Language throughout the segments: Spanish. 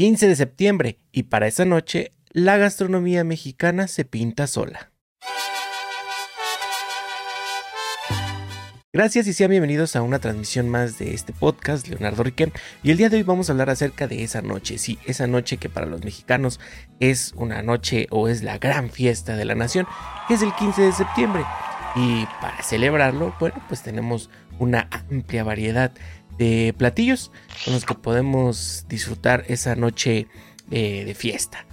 15 de septiembre y para esa noche la gastronomía mexicana se pinta sola. Gracias y sean bienvenidos a una transmisión más de este podcast, Leonardo Riquem. Y el día de hoy vamos a hablar acerca de esa noche. Sí, esa noche que para los mexicanos es una noche o es la gran fiesta de la nación, que es el 15 de septiembre. Y para celebrarlo, bueno, pues tenemos una amplia variedad de platillos con los que podemos disfrutar esa noche eh, de fiesta.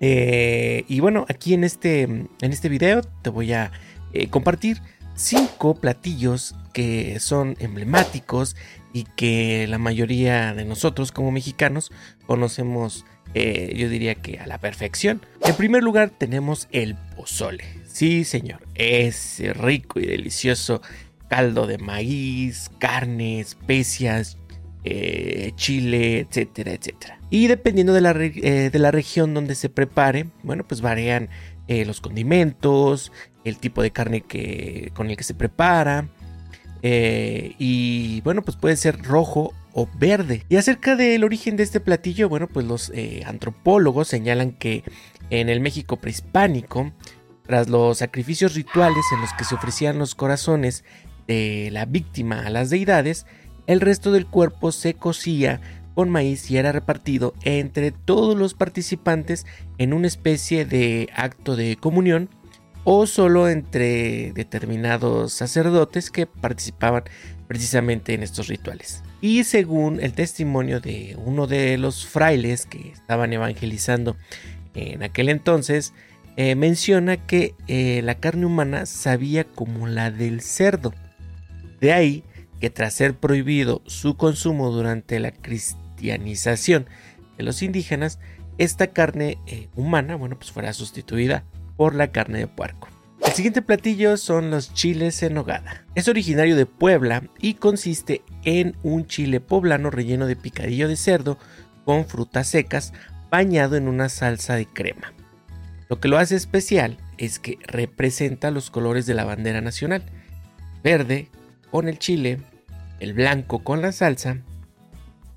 Eh, y bueno, aquí en este, en este video te voy a eh, compartir cinco platillos que son emblemáticos y que la mayoría de nosotros como mexicanos conocemos, yo diría que a la perfección. En primer lugar tenemos el pozole. Sí, señor, ese rico y delicioso caldo de maíz, carne, especias, eh, chile, etcétera, etcétera. Y dependiendo de la, eh, de la, región donde se prepare, bueno, pues varían los condimentos, el tipo de carne que, con el que se prepara. Eh, y bueno, pues puede ser rojo o verde. Y acerca del origen de este platillo, bueno, pues los eh, antropólogos señalan que en el México prehispánico, tras los sacrificios rituales en los que se ofrecían los corazones de la víctima a las deidades, el resto del cuerpo se cocía con maíz y era repartido entre todos los participantes en una especie de acto de comunión o solo entre determinados sacerdotes que participaban precisamente en estos rituales. Y según el testimonio de uno de los frailes que estaban evangelizando en aquel entonces, eh, menciona que eh, la carne humana sabía como la del cerdo. De ahí que tras ser prohibido su consumo durante la cristianización de los indígenas, esta carne eh, humana, bueno, pues fuera sustituida por la carne de puerco. El siguiente platillo son los chiles en nogada. Es originario de Puebla y consiste en un chile poblano relleno de picadillo de cerdo con frutas secas bañado en una salsa de crema. Lo que lo hace especial es que representa los colores de la bandera nacional. Verde con el chile, el blanco con la salsa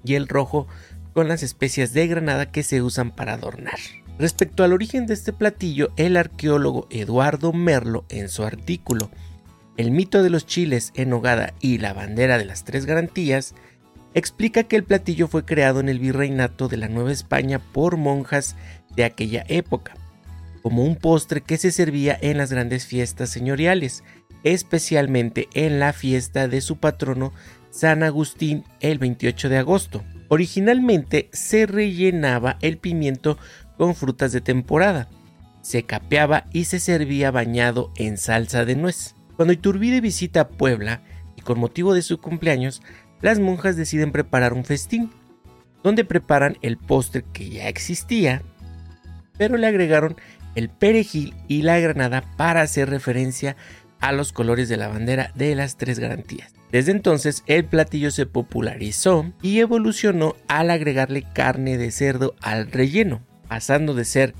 y el rojo con las especias de granada que se usan para adornar. Respecto al origen de este platillo, el arqueólogo Eduardo Merlo, en su artículo El mito de los chiles en hogada y la bandera de las tres garantías, explica que el platillo fue creado en el virreinato de la Nueva España por monjas de aquella época, como un postre que se servía en las grandes fiestas señoriales, especialmente en la fiesta de su patrono San Agustín el 28 de agosto. Originalmente se rellenaba el pimiento con frutas de temporada. Se capeaba y se servía bañado en salsa de nuez. Cuando Iturbide visita Puebla y con motivo de su cumpleaños, las monjas deciden preparar un festín, donde preparan el postre que ya existía, pero le agregaron el perejil y la granada para hacer referencia a los colores de la bandera de las tres garantías. Desde entonces el platillo se popularizó y evolucionó al agregarle carne de cerdo al relleno pasando de ser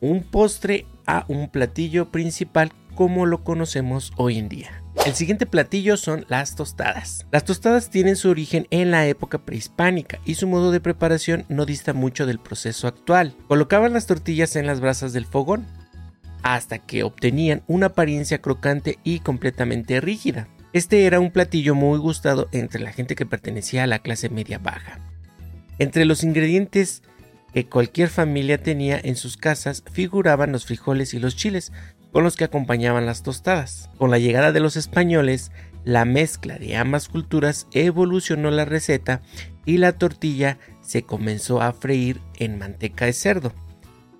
un postre a un platillo principal como lo conocemos hoy en día. El siguiente platillo son las tostadas. Las tostadas tienen su origen en la época prehispánica y su modo de preparación no dista mucho del proceso actual. Colocaban las tortillas en las brasas del fogón hasta que obtenían una apariencia crocante y completamente rígida. Este era un platillo muy gustado entre la gente que pertenecía a la clase media baja. Entre los ingredientes que cualquier familia tenía en sus casas figuraban los frijoles y los chiles, con los que acompañaban las tostadas. Con la llegada de los españoles, la mezcla de ambas culturas evolucionó la receta y la tortilla se comenzó a freír en manteca de cerdo.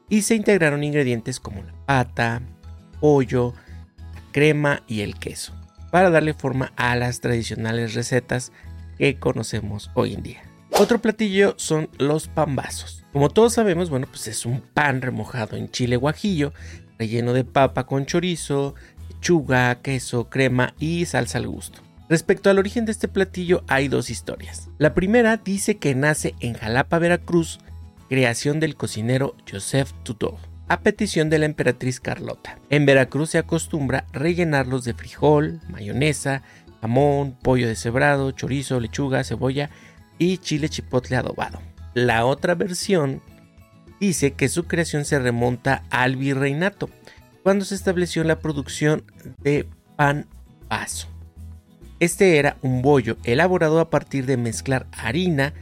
Y se integraron ingredientes como la pata, pollo, crema y el queso, para darle forma a las tradicionales recetas que conocemos hoy en día. Otro platillo son los pambazos. Como todos sabemos, bueno, pues es un pan remojado en chile guajillo, relleno de papa con chorizo, lechuga, queso, crema y salsa al gusto. Respecto al origen de este platillo hay dos historias. La primera dice que nace en Jalapa, Veracruz, creación del cocinero Joseph Tuto, a petición de la emperatriz Carlota. En Veracruz se acostumbra rellenarlos de frijol, mayonesa, jamón, pollo deshebrado, chorizo, lechuga, cebolla y chile chipotle adobado. La otra versión dice que su creación se remonta al virreinato, cuando se estableció la producción de pan paso. Este era un bollo elaborado a partir de mezclar harina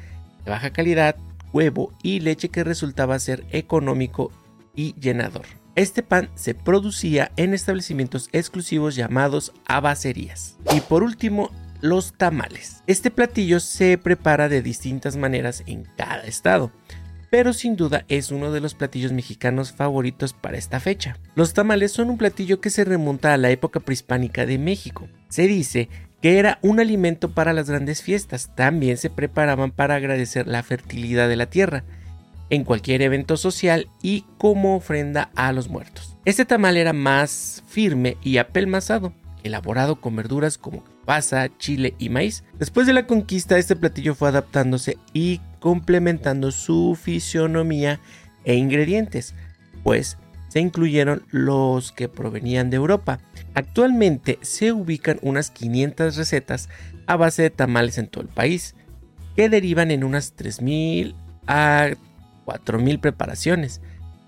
de baja calidad, huevo y leche que resultaba ser económico y llenador. Este pan se producía en establecimientos exclusivos llamados abacerías. Y por último, los tamales. Este platillo se prepara de distintas maneras en cada estado, pero sin duda es uno de los platillos mexicanos favoritos para esta fecha. Los tamales son un platillo que se remonta a la época prehispánica de México. Se dice que era un alimento para las grandes fiestas, también se preparaban para agradecer la fertilidad de la tierra en cualquier evento social y como ofrenda a los muertos. Este tamal era más firme y apelmazado, elaborado con verduras como pasa, chile y maíz. Después de la conquista, este platillo fue adaptándose y complementando su fisionomía e ingredientes, pues se incluyeron los que provenían de Europa. Actualmente se ubican unas 500 recetas a base de tamales en todo el país, que derivan en unas 3.000 a 4.000 preparaciones,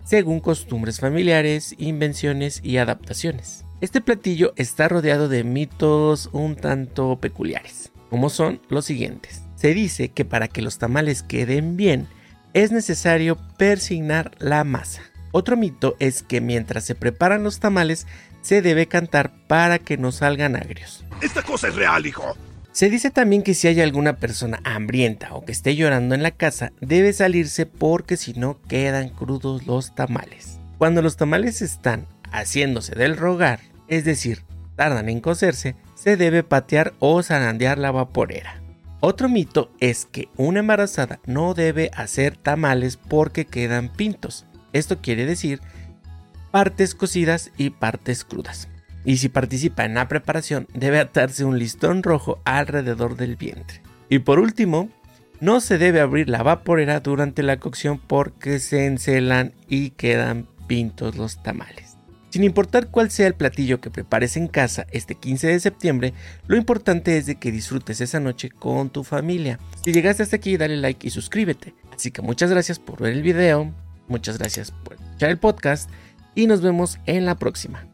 según costumbres familiares, invenciones y adaptaciones. Este platillo está rodeado de mitos un tanto peculiares, como son los siguientes. Se dice que para que los tamales queden bien, es necesario persignar la masa. Otro mito es que mientras se preparan los tamales, se debe cantar para que no salgan agrios. Esta cosa es real, hijo. Se dice también que si hay alguna persona hambrienta o que esté llorando en la casa, debe salirse porque si no quedan crudos los tamales. Cuando los tamales están haciéndose del rogar, es decir, tardan en cocerse, se debe patear o zarandear la vaporera. Otro mito es que una embarazada no debe hacer tamales porque quedan pintos. Esto quiere decir partes cocidas y partes crudas y si participa en la preparación debe atarse un listón rojo alrededor del vientre. Y por último, no se debe abrir la vaporera durante la cocción porque se encelan y quedan pintos los tamales. Sin importar cuál sea el platillo que prepares en casa este 15 de septiembre, lo importante es de que disfrutes esa noche con tu familia. Si llegaste hasta aquí, dale like y suscríbete. Así que muchas gracias por ver el video, muchas gracias por escuchar el podcast y nos vemos en la próxima.